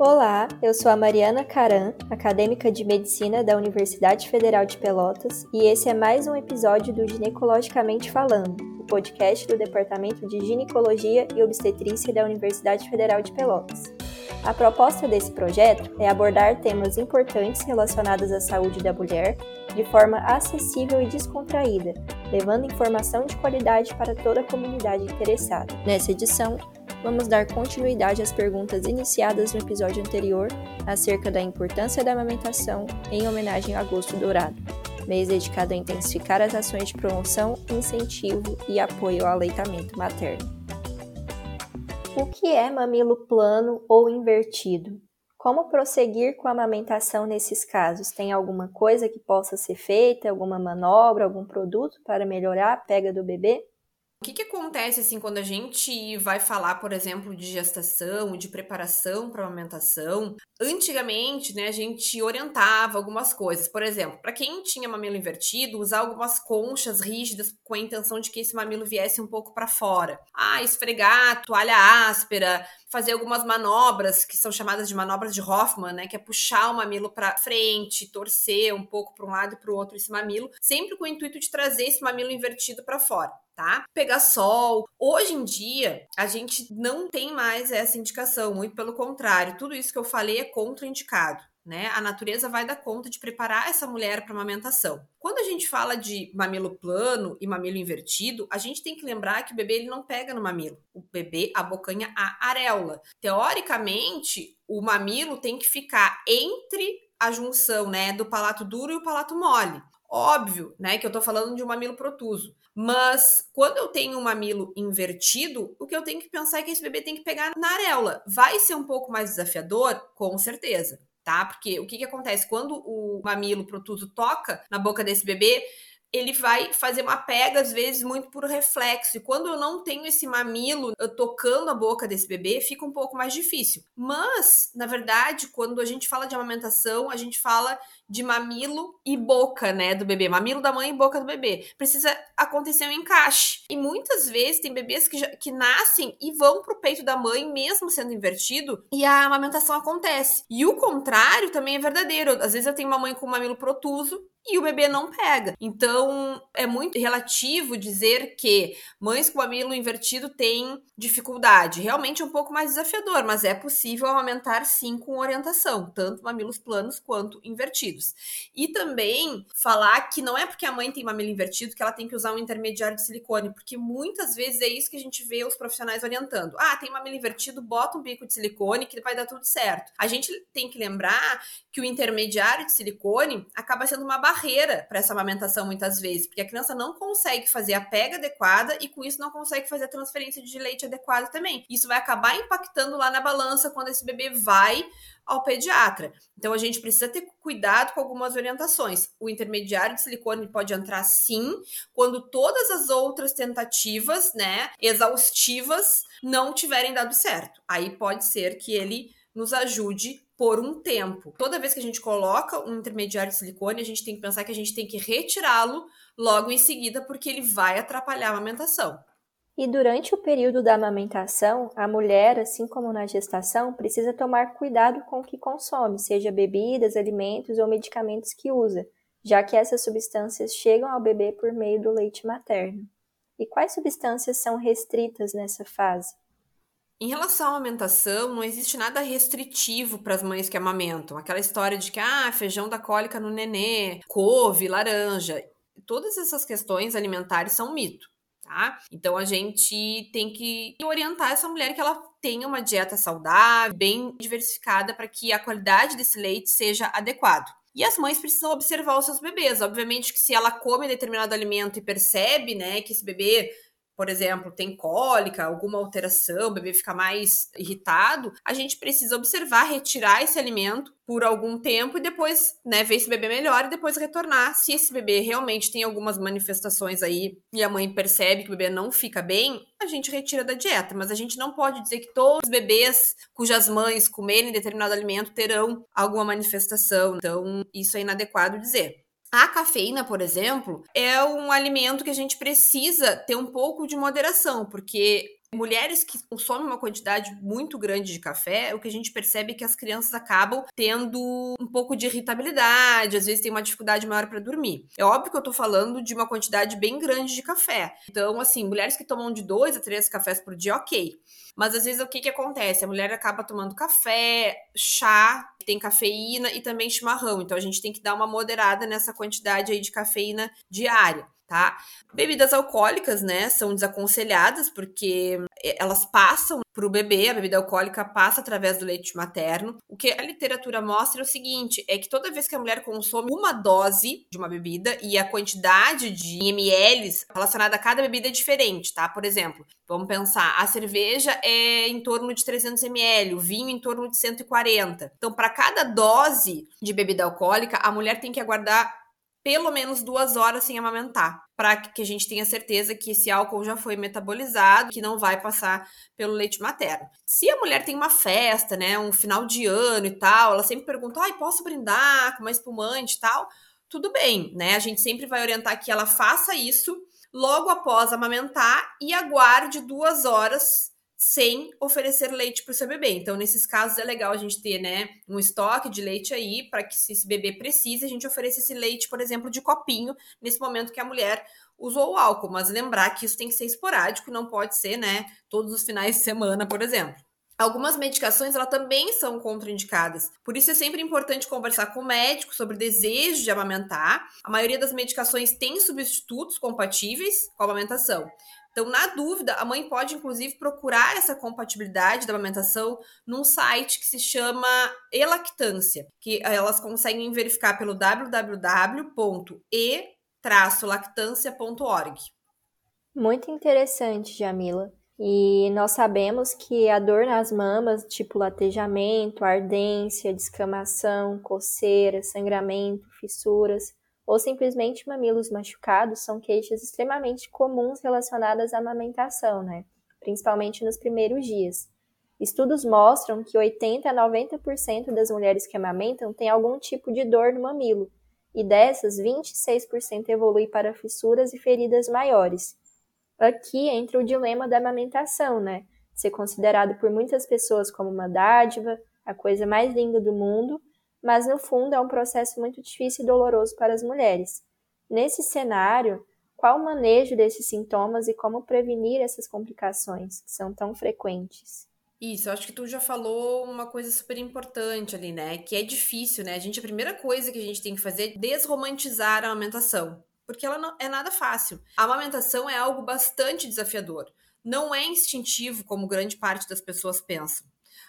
Olá, eu sou a Mariana Caran, acadêmica de medicina da Universidade Federal de Pelotas, e esse é mais um episódio do Ginecologicamente Falando, o podcast do Departamento de Ginecologia e Obstetrícia da Universidade Federal de Pelotas. A proposta desse projeto é abordar temas importantes relacionados à saúde da mulher de forma acessível e descontraída, levando informação de qualidade para toda a comunidade interessada. Nessa edição, vamos dar continuidade às perguntas iniciadas no episódio anterior acerca da importância da amamentação em homenagem ao Agosto Dourado, mês dedicado a intensificar as ações de promoção, incentivo e apoio ao aleitamento materno. O que é mamilo plano ou invertido? Como prosseguir com a amamentação nesses casos? Tem alguma coisa que possa ser feita, alguma manobra, algum produto para melhorar a pega do bebê? O que, que acontece assim quando a gente vai falar, por exemplo, de gestação, de preparação para amamentação? Antigamente, né, a gente orientava algumas coisas. Por exemplo, para quem tinha mamilo invertido, usar algumas conchas rígidas com a intenção de que esse mamilo viesse um pouco para fora. Ah, esfregar, toalha áspera, fazer algumas manobras que são chamadas de manobras de Hoffman, né, que é puxar o mamilo para frente, torcer um pouco para um lado e para o outro esse mamilo, sempre com o intuito de trazer esse mamilo invertido para fora tá? Pegar sol. Hoje em dia, a gente não tem mais essa indicação, muito pelo contrário, tudo isso que eu falei é contraindicado. Né? A natureza vai dar conta de preparar essa mulher para amamentação. Quando a gente fala de mamilo plano e mamilo invertido, a gente tem que lembrar que o bebê ele não pega no mamilo. O bebê abocanha a areola. Teoricamente, o mamilo tem que ficar entre a junção, né, do palato duro e o palato mole. Óbvio, né, que eu tô falando de um mamilo protuso. Mas quando eu tenho um mamilo invertido, o que eu tenho que pensar é que esse bebê tem que pegar na areola. Vai ser um pouco mais desafiador? Com certeza, tá? Porque o que, que acontece? Quando o mamilo protuso toca na boca desse bebê, ele vai fazer uma pega, às vezes, muito por reflexo. E quando eu não tenho esse mamilo tocando a boca desse bebê, fica um pouco mais difícil. Mas, na verdade, quando a gente fala de amamentação, a gente fala de mamilo e boca, né, do bebê. Mamilo da mãe e boca do bebê. Precisa acontecer um encaixe. E muitas vezes tem bebês que, já, que nascem e vão pro peito da mãe, mesmo sendo invertido, e a amamentação acontece. E o contrário também é verdadeiro. Às vezes eu tenho uma mãe com mamilo protuso e o bebê não pega. Então, é muito relativo dizer que mães com mamilo invertido têm dificuldade. Realmente é um pouco mais desafiador, mas é possível amamentar sim com orientação, tanto mamilos planos quanto invertidos. E também falar que não é porque a mãe tem mamilo invertido que ela tem que usar um intermediário de silicone, porque muitas vezes é isso que a gente vê os profissionais orientando. Ah, tem mamilo invertido, bota um bico de silicone que vai dar tudo certo. A gente tem que lembrar que o intermediário de silicone acaba sendo uma barreira para essa amamentação muitas vezes, porque a criança não consegue fazer a pega adequada e com isso não consegue fazer a transferência de leite adequada também. Isso vai acabar impactando lá na balança quando esse bebê vai ao pediatra. Então a gente precisa ter cuidado com algumas orientações. O intermediário de silicone pode entrar sim, quando todas as outras tentativas, né, exaustivas não tiverem dado certo. Aí pode ser que ele nos ajude por um tempo. Toda vez que a gente coloca um intermediário de silicone, a gente tem que pensar que a gente tem que retirá-lo logo em seguida, porque ele vai atrapalhar a amamentação. E durante o período da amamentação, a mulher, assim como na gestação, precisa tomar cuidado com o que consome, seja bebidas, alimentos ou medicamentos que usa, já que essas substâncias chegam ao bebê por meio do leite materno. E quais substâncias são restritas nessa fase? Em relação à amamentação, não existe nada restritivo para as mães que amamentam. Aquela história de que, ah, feijão da cólica no nenê, couve, laranja. Todas essas questões alimentares são mito, tá? Então a gente tem que orientar essa mulher que ela tenha uma dieta saudável, bem diversificada, para que a qualidade desse leite seja adequado. E as mães precisam observar os seus bebês. Obviamente que se ela come determinado alimento e percebe, né, que esse bebê por exemplo, tem cólica, alguma alteração, o bebê fica mais irritado, a gente precisa observar, retirar esse alimento por algum tempo e depois, né, ver se o bebê melhora e depois retornar. Se esse bebê realmente tem algumas manifestações aí e a mãe percebe que o bebê não fica bem, a gente retira da dieta, mas a gente não pode dizer que todos os bebês cujas mães comerem determinado alimento terão alguma manifestação. Então, isso é inadequado dizer. A cafeína, por exemplo, é um alimento que a gente precisa ter um pouco de moderação, porque Mulheres que consomem uma quantidade muito grande de café, o que a gente percebe é que as crianças acabam tendo um pouco de irritabilidade, às vezes tem uma dificuldade maior para dormir. É óbvio que eu tô falando de uma quantidade bem grande de café. Então, assim, mulheres que tomam de dois a três cafés por dia, ok. Mas às vezes o que que acontece? A mulher acaba tomando café, chá, tem cafeína e também chimarrão. Então a gente tem que dar uma moderada nessa quantidade aí de cafeína diária tá? Bebidas alcoólicas, né, são desaconselhadas porque elas passam para o bebê, a bebida alcoólica passa através do leite materno. O que a literatura mostra é o seguinte: é que toda vez que a mulher consome uma dose de uma bebida e a quantidade de ml relacionada a cada bebida é diferente, tá? Por exemplo, vamos pensar, a cerveja é em torno de 300 ml, o vinho em torno de 140. Então, para cada dose de bebida alcoólica, a mulher tem que aguardar pelo menos duas horas sem amamentar, para que a gente tenha certeza que esse álcool já foi metabolizado, que não vai passar pelo leite materno. Se a mulher tem uma festa, né, um final de ano e tal, ela sempre pergunta: "Ai, posso brindar com uma espumante e tal?" Tudo bem, né? A gente sempre vai orientar que ela faça isso logo após amamentar e aguarde duas horas sem oferecer leite para o seu bebê. Então, nesses casos, é legal a gente ter, né, um estoque de leite aí, para que se esse bebê precise, a gente ofereça esse leite, por exemplo, de copinho, nesse momento que a mulher usou o álcool. Mas lembrar que isso tem que ser esporádico, não pode ser, né, todos os finais de semana, por exemplo. Algumas medicações ela também são contraindicadas. Por isso é sempre importante conversar com o médico sobre o desejo de amamentar. A maioria das medicações tem substitutos compatíveis com a amamentação. Então, na dúvida, a mãe pode, inclusive, procurar essa compatibilidade da amamentação num site que se chama Elactância, que elas conseguem verificar pelo www.e-lactância.org. Muito interessante, Jamila. E nós sabemos que a dor nas mamas, tipo latejamento, ardência, descamação, coceira, sangramento, fissuras, ou simplesmente mamilos machucados são queixas extremamente comuns relacionadas à amamentação, né? principalmente nos primeiros dias. Estudos mostram que 80 a 90% das mulheres que amamentam têm algum tipo de dor no mamilo, e dessas, 26% evolui para fissuras e feridas maiores. Aqui entra o dilema da amamentação, né? Ser considerado por muitas pessoas como uma dádiva, a coisa mais linda do mundo, mas no fundo é um processo muito difícil e doloroso para as mulheres. Nesse cenário, qual o manejo desses sintomas e como prevenir essas complicações que são tão frequentes? Isso, acho que tu já falou uma coisa super importante ali, né? Que é difícil, né? A gente, a primeira coisa que a gente tem que fazer é desromantizar a amamentação, porque ela não é nada fácil. A amamentação é algo bastante desafiador. Não é instintivo, como grande parte das pessoas pensam.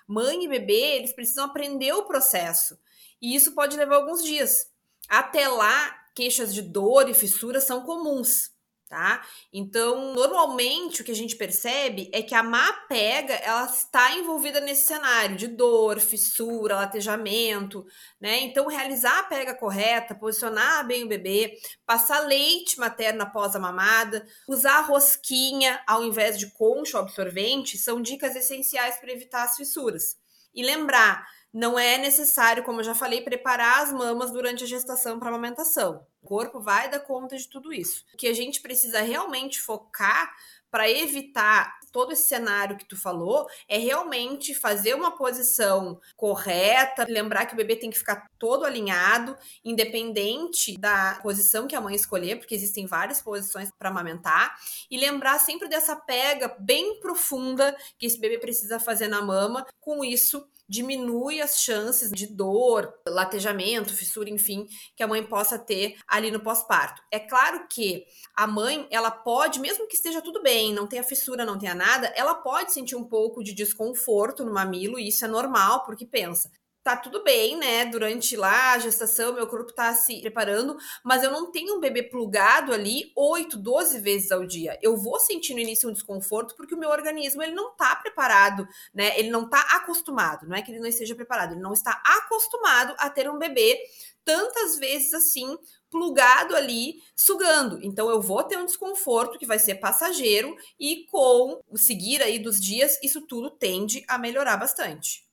Mãe e bebê, eles precisam aprender o processo. E isso pode levar alguns dias. Até lá, queixas de dor e fissura são comuns, tá? Então, normalmente o que a gente percebe é que a má pega, ela está envolvida nesse cenário de dor, fissura, latejamento, né? Então, realizar a pega correta, posicionar bem o bebê, passar leite materno após a mamada, usar rosquinha ao invés de concha absorvente, são dicas essenciais para evitar as fissuras. E lembrar, não é necessário, como eu já falei, preparar as mamas durante a gestação para amamentação. O corpo vai dar conta de tudo isso. O que a gente precisa realmente focar para evitar todo esse cenário que tu falou é realmente fazer uma posição correta, lembrar que o bebê tem que ficar todo alinhado, independente da posição que a mãe escolher, porque existem várias posições para amamentar, e lembrar sempre dessa pega bem profunda que esse bebê precisa fazer na mama. Com isso, diminui as chances de dor, latejamento, fissura, enfim, que a mãe possa ter ali no pós-parto. É claro que a mãe, ela pode, mesmo que esteja tudo bem, não tenha fissura, não tenha nada, ela pode sentir um pouco de desconforto no mamilo, e isso é normal, porque pensa, tá tudo bem, né? Durante lá a gestação, meu corpo tá se preparando, mas eu não tenho um bebê plugado ali 8, 12 vezes ao dia. Eu vou sentir no início um desconforto porque o meu organismo ele não tá preparado, né? Ele não tá acostumado, não é que ele não esteja preparado, ele não está acostumado a ter um bebê tantas vezes assim plugado ali, sugando. Então eu vou ter um desconforto que vai ser passageiro e com o seguir aí dos dias, isso tudo tende a melhorar bastante.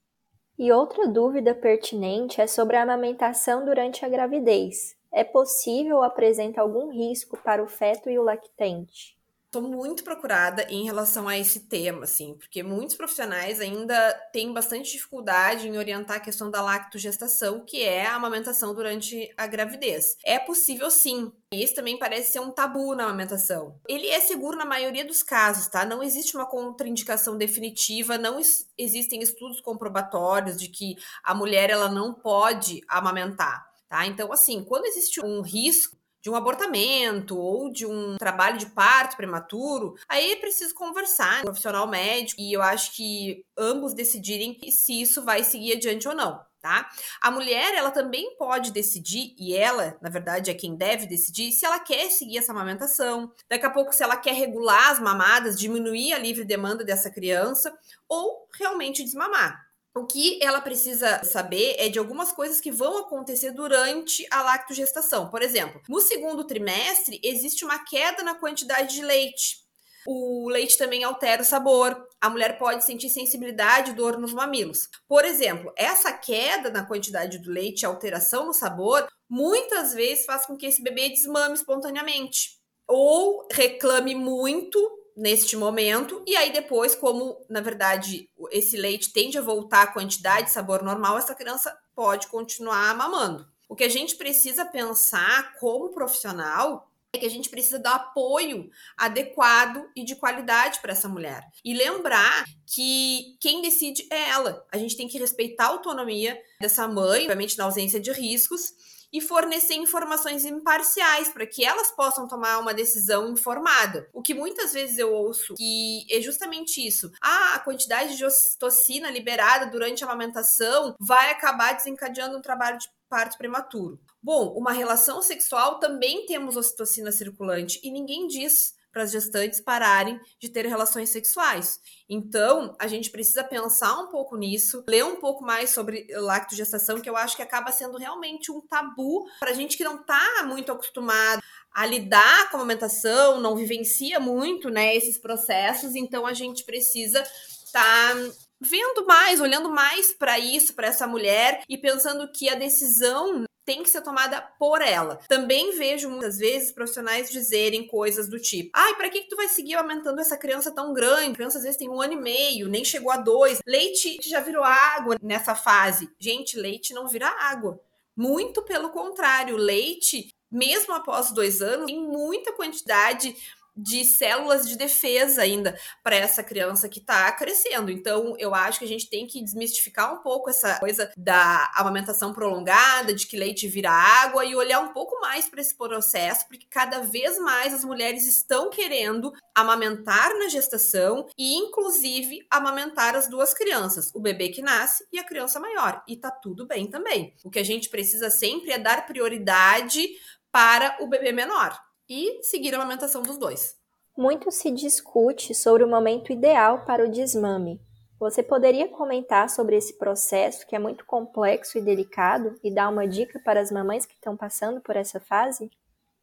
E outra dúvida pertinente é sobre a amamentação durante a gravidez. É possível ou apresenta algum risco para o feto e o lactente? Tô muito procurada em relação a esse tema, assim, porque muitos profissionais ainda têm bastante dificuldade em orientar a questão da lactogestação, que é a amamentação durante a gravidez. É possível sim. Isso também parece ser um tabu na amamentação. Ele é seguro na maioria dos casos, tá? Não existe uma contraindicação definitiva, não existem estudos comprobatórios de que a mulher ela não pode amamentar. Tá? Então, assim, quando existe um risco de um abortamento ou de um trabalho de parto prematuro, aí é preciso conversar com um profissional médico e eu acho que ambos decidirem se isso vai seguir adiante ou não. Tá? A mulher, ela também pode decidir, e ela, na verdade, é quem deve decidir, se ela quer seguir essa amamentação. Daqui a pouco, se ela quer regular as mamadas, diminuir a livre demanda dessa criança, ou realmente desmamar. O que ela precisa saber é de algumas coisas que vão acontecer durante a lactogestação. Por exemplo, no segundo trimestre existe uma queda na quantidade de leite. O leite também altera o sabor. A mulher pode sentir sensibilidade e dor nos mamilos. Por exemplo, essa queda na quantidade do leite alteração no sabor muitas vezes faz com que esse bebê desmame espontaneamente ou reclame muito neste momento, e aí depois, como na verdade esse leite tende a voltar à quantidade de sabor normal, essa criança pode continuar mamando. O que a gente precisa pensar como profissional é que a gente precisa dar apoio adequado e de qualidade para essa mulher. E lembrar que quem decide é ela. A gente tem que respeitar a autonomia dessa mãe, obviamente na ausência de riscos, e fornecer informações imparciais para que elas possam tomar uma decisão informada. O que muitas vezes eu ouço que é justamente isso. Ah, a quantidade de ocitocina liberada durante a amamentação vai acabar desencadeando um trabalho de parto prematuro. Bom, uma relação sexual também temos ocitocina circulante e ninguém diz para as gestantes pararem de ter relações sexuais. Então, a gente precisa pensar um pouco nisso, ler um pouco mais sobre lactogestação, que eu acho que acaba sendo realmente um tabu para a gente que não está muito acostumado a lidar com a amamentação, não vivencia muito, né, esses processos, então a gente precisa estar tá vendo mais, olhando mais para isso, para essa mulher e pensando que a decisão tem que ser tomada por ela. Também vejo muitas vezes profissionais dizerem coisas do tipo: ai, para que, que tu vai seguir aumentando essa criança tão grande? A criança às vezes tem um ano e meio, nem chegou a dois. Leite já virou água nessa fase. Gente, leite não vira água. Muito pelo contrário, leite mesmo após dois anos, tem muita quantidade de células de defesa ainda para essa criança que está crescendo. Então, eu acho que a gente tem que desmistificar um pouco essa coisa da amamentação prolongada, de que leite vira água e olhar um pouco mais para esse processo, porque cada vez mais as mulheres estão querendo amamentar na gestação e inclusive amamentar as duas crianças, o bebê que nasce e a criança maior. E tá tudo bem também. O que a gente precisa sempre é dar prioridade para o bebê menor e seguir a amamentação dos dois. Muito se discute sobre o momento ideal para o desmame. Você poderia comentar sobre esse processo que é muito complexo e delicado e dar uma dica para as mamães que estão passando por essa fase?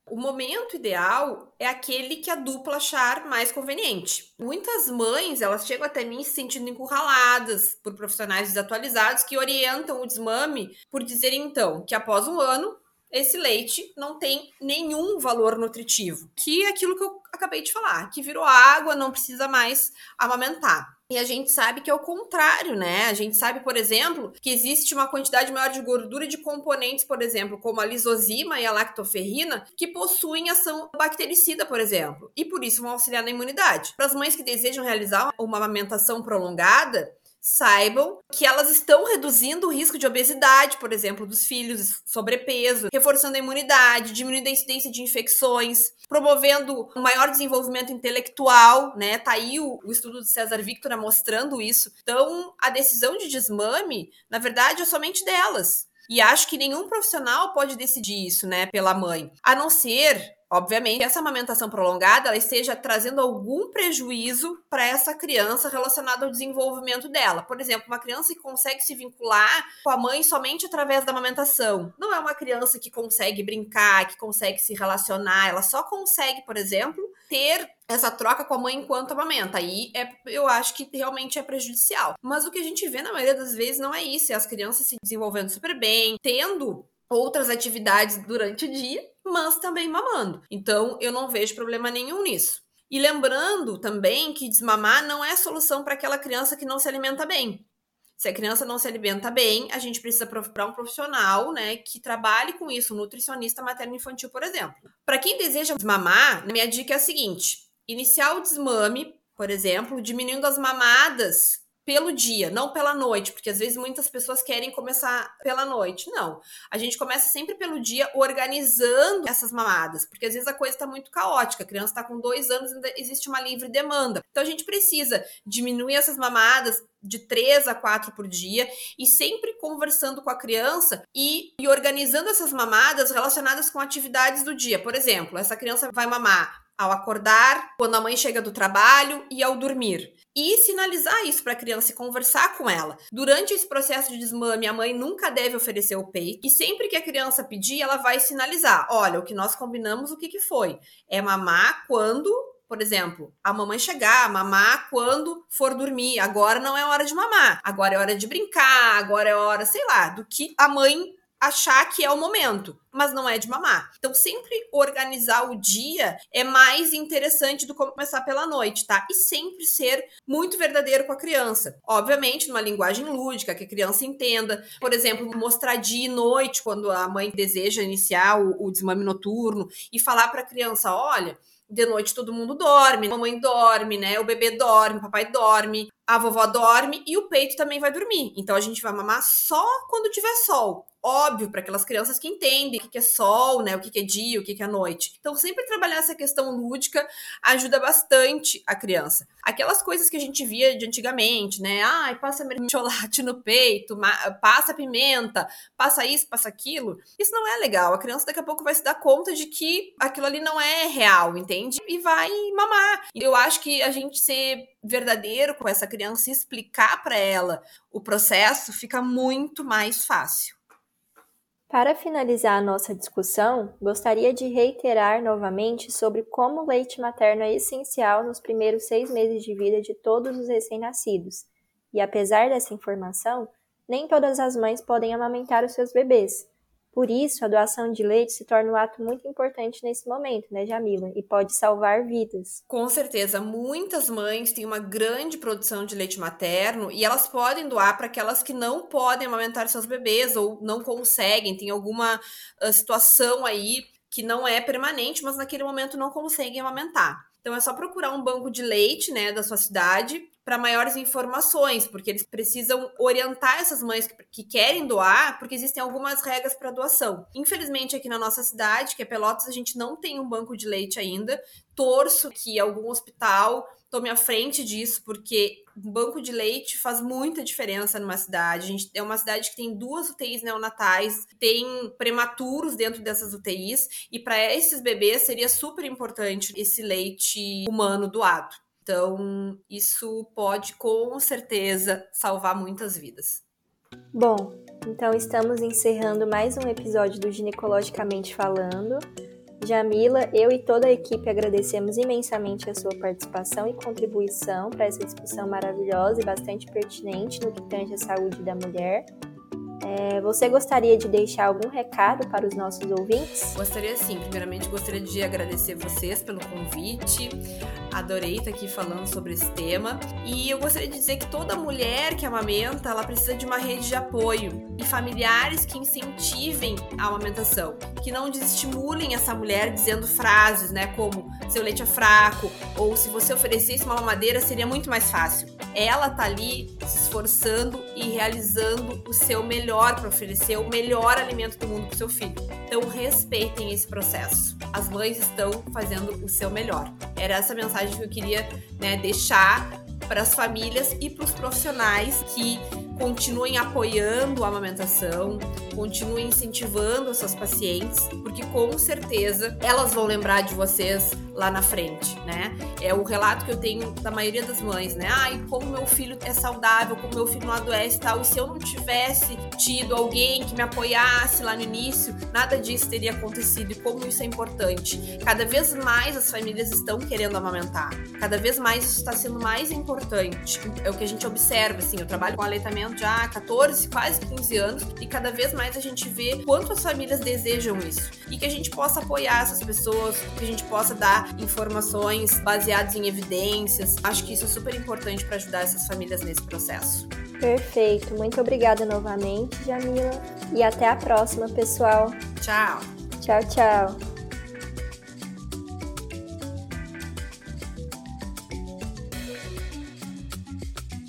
O momento ideal é aquele que a dupla achar mais conveniente. Muitas mães, elas chegam até mim se sentindo encurraladas por profissionais desatualizados que orientam o desmame por dizerem então que após um ano esse leite não tem nenhum valor nutritivo, que é aquilo que eu acabei de falar, que virou água, não precisa mais amamentar. E a gente sabe que é o contrário, né? A gente sabe, por exemplo, que existe uma quantidade maior de gordura de componentes, por exemplo, como a lisozima e a lactoferrina, que possuem ação bactericida, por exemplo, e por isso vão auxiliar na imunidade. Para as mães que desejam realizar uma amamentação prolongada, saibam que elas estão reduzindo o risco de obesidade, por exemplo, dos filhos, sobrepeso, reforçando a imunidade, diminuindo a incidência de infecções, promovendo um maior desenvolvimento intelectual, né? Tá aí o, o estudo do César Victor mostrando isso. Então, a decisão de desmame, na verdade, é somente delas. E acho que nenhum profissional pode decidir isso, né, pela mãe, a não ser Obviamente, essa amamentação prolongada ela esteja trazendo algum prejuízo para essa criança relacionado ao desenvolvimento dela. Por exemplo, uma criança que consegue se vincular com a mãe somente através da amamentação. Não é uma criança que consegue brincar, que consegue se relacionar, ela só consegue, por exemplo, ter essa troca com a mãe enquanto amamenta. Aí é, eu acho que realmente é prejudicial. Mas o que a gente vê na maioria das vezes não é isso, é as crianças se desenvolvendo super bem, tendo outras atividades durante o dia, mas também mamando. Então, eu não vejo problema nenhum nisso. E lembrando também que desmamar não é solução para aquela criança que não se alimenta bem. Se a criança não se alimenta bem, a gente precisa procurar um profissional, né, que trabalhe com isso, um nutricionista materno-infantil, por exemplo. Para quem deseja desmamar, minha dica é a seguinte: iniciar o desmame, por exemplo, diminuindo as mamadas pelo dia, não pela noite, porque às vezes muitas pessoas querem começar pela noite. Não. A gente começa sempre pelo dia organizando essas mamadas, porque às vezes a coisa está muito caótica. A criança está com dois anos e ainda existe uma livre demanda. Então a gente precisa diminuir essas mamadas de três a quatro por dia e sempre conversando com a criança e, e organizando essas mamadas relacionadas com atividades do dia. Por exemplo, essa criança vai mamar ao acordar, quando a mãe chega do trabalho e ao dormir. E sinalizar isso para a criança conversar com ela. Durante esse processo de desmame, a mãe nunca deve oferecer o peito. E sempre que a criança pedir, ela vai sinalizar: olha, o que nós combinamos, o que, que foi? É mamar quando por exemplo, a mamãe chegar, mamar quando for dormir. Agora não é hora de mamar, agora é hora de brincar, agora é hora, sei lá, do que a mãe achar que é o momento, mas não é de mamar. Então, sempre organizar o dia é mais interessante do que começar pela noite, tá? E sempre ser muito verdadeiro com a criança. Obviamente, numa linguagem lúdica, que a criança entenda. Por exemplo, mostrar dia e noite, quando a mãe deseja iniciar o, o desmame noturno, e falar para a criança: olha de noite todo mundo dorme, a mamãe dorme, né? O bebê dorme, o papai dorme, a vovó dorme e o peito também vai dormir. Então a gente vai mamar só quando tiver sol óbvio para aquelas crianças que entendem o que é sol, né, o que é dia, o que é noite. Então, sempre trabalhar essa questão lúdica ajuda bastante a criança. Aquelas coisas que a gente via de antigamente, né? Ai, passa mertiolate no peito, passa pimenta, passa isso, passa aquilo. Isso não é legal. A criança daqui a pouco vai se dar conta de que aquilo ali não é real, entende? E vai mamar. Eu acho que a gente ser verdadeiro com essa criança e explicar para ela o processo fica muito mais fácil. Para finalizar a nossa discussão, gostaria de reiterar novamente sobre como o leite materno é essencial nos primeiros seis meses de vida de todos os recém-nascidos. E apesar dessa informação, nem todas as mães podem amamentar os seus bebês. Por isso, a doação de leite se torna um ato muito importante nesse momento, né, Jamila? E pode salvar vidas. Com certeza, muitas mães têm uma grande produção de leite materno e elas podem doar para aquelas que não podem amamentar seus bebês ou não conseguem, tem alguma uh, situação aí que não é permanente, mas naquele momento não conseguem amamentar. Então é só procurar um banco de leite, né, da sua cidade para maiores informações, porque eles precisam orientar essas mães que, que querem doar, porque existem algumas regras para doação. Infelizmente, aqui na nossa cidade, que é Pelotas, a gente não tem um banco de leite ainda. Torço que algum hospital tome a frente disso, porque um banco de leite faz muita diferença numa cidade. A gente é uma cidade que tem duas UTIs neonatais, tem prematuros dentro dessas UTIs, e para esses bebês seria super importante esse leite humano doado. Então, isso pode com certeza salvar muitas vidas. Bom, então estamos encerrando mais um episódio do Ginecologicamente Falando. Jamila, eu e toda a equipe agradecemos imensamente a sua participação e contribuição para essa discussão maravilhosa e bastante pertinente no que tange a saúde da mulher. É, você gostaria de deixar algum recado para os nossos ouvintes? Gostaria sim. Primeiramente, gostaria de agradecer vocês pelo convite. Adorei estar aqui falando sobre esse tema. E eu gostaria de dizer que toda mulher que amamenta, ela precisa de uma rede de apoio e familiares que incentivem a amamentação, que não desestimulem essa mulher dizendo frases, né, como seu leite é fraco ou se você oferecesse uma mamadeira seria muito mais fácil. Ela tá ali se esforçando e realizando o seu melhor para oferecer o melhor alimento do mundo para seu filho. Então respeitem esse processo. As mães estão fazendo o seu melhor. Era essa mensagem que eu queria né, deixar para as famílias e para os profissionais que continuem apoiando a amamentação, continuem incentivando as suas pacientes, porque com certeza elas vão lembrar de vocês lá na frente, né? É o relato que eu tenho da maioria das mães, né? Ai, como meu filho é saudável, como meu filho não adoece e tal. E se eu não tivesse tido alguém que me apoiasse lá no início, nada disso teria acontecido. E como isso é importante. Cada vez mais as famílias estão querendo amamentar. Cada vez mais isso está sendo mais importante. É o que a gente observa, assim. Eu trabalho com aleitamento aleitamento já há 14, quase 15 anos, e cada vez mais a gente vê quanto as famílias desejam isso. E que a gente possa apoiar essas pessoas, que a gente possa dar informações baseadas em evidências. Acho que isso é super importante para ajudar essas famílias nesse processo. Perfeito. Muito obrigada novamente, Jamila. E até a próxima, pessoal. Tchau. Tchau, tchau.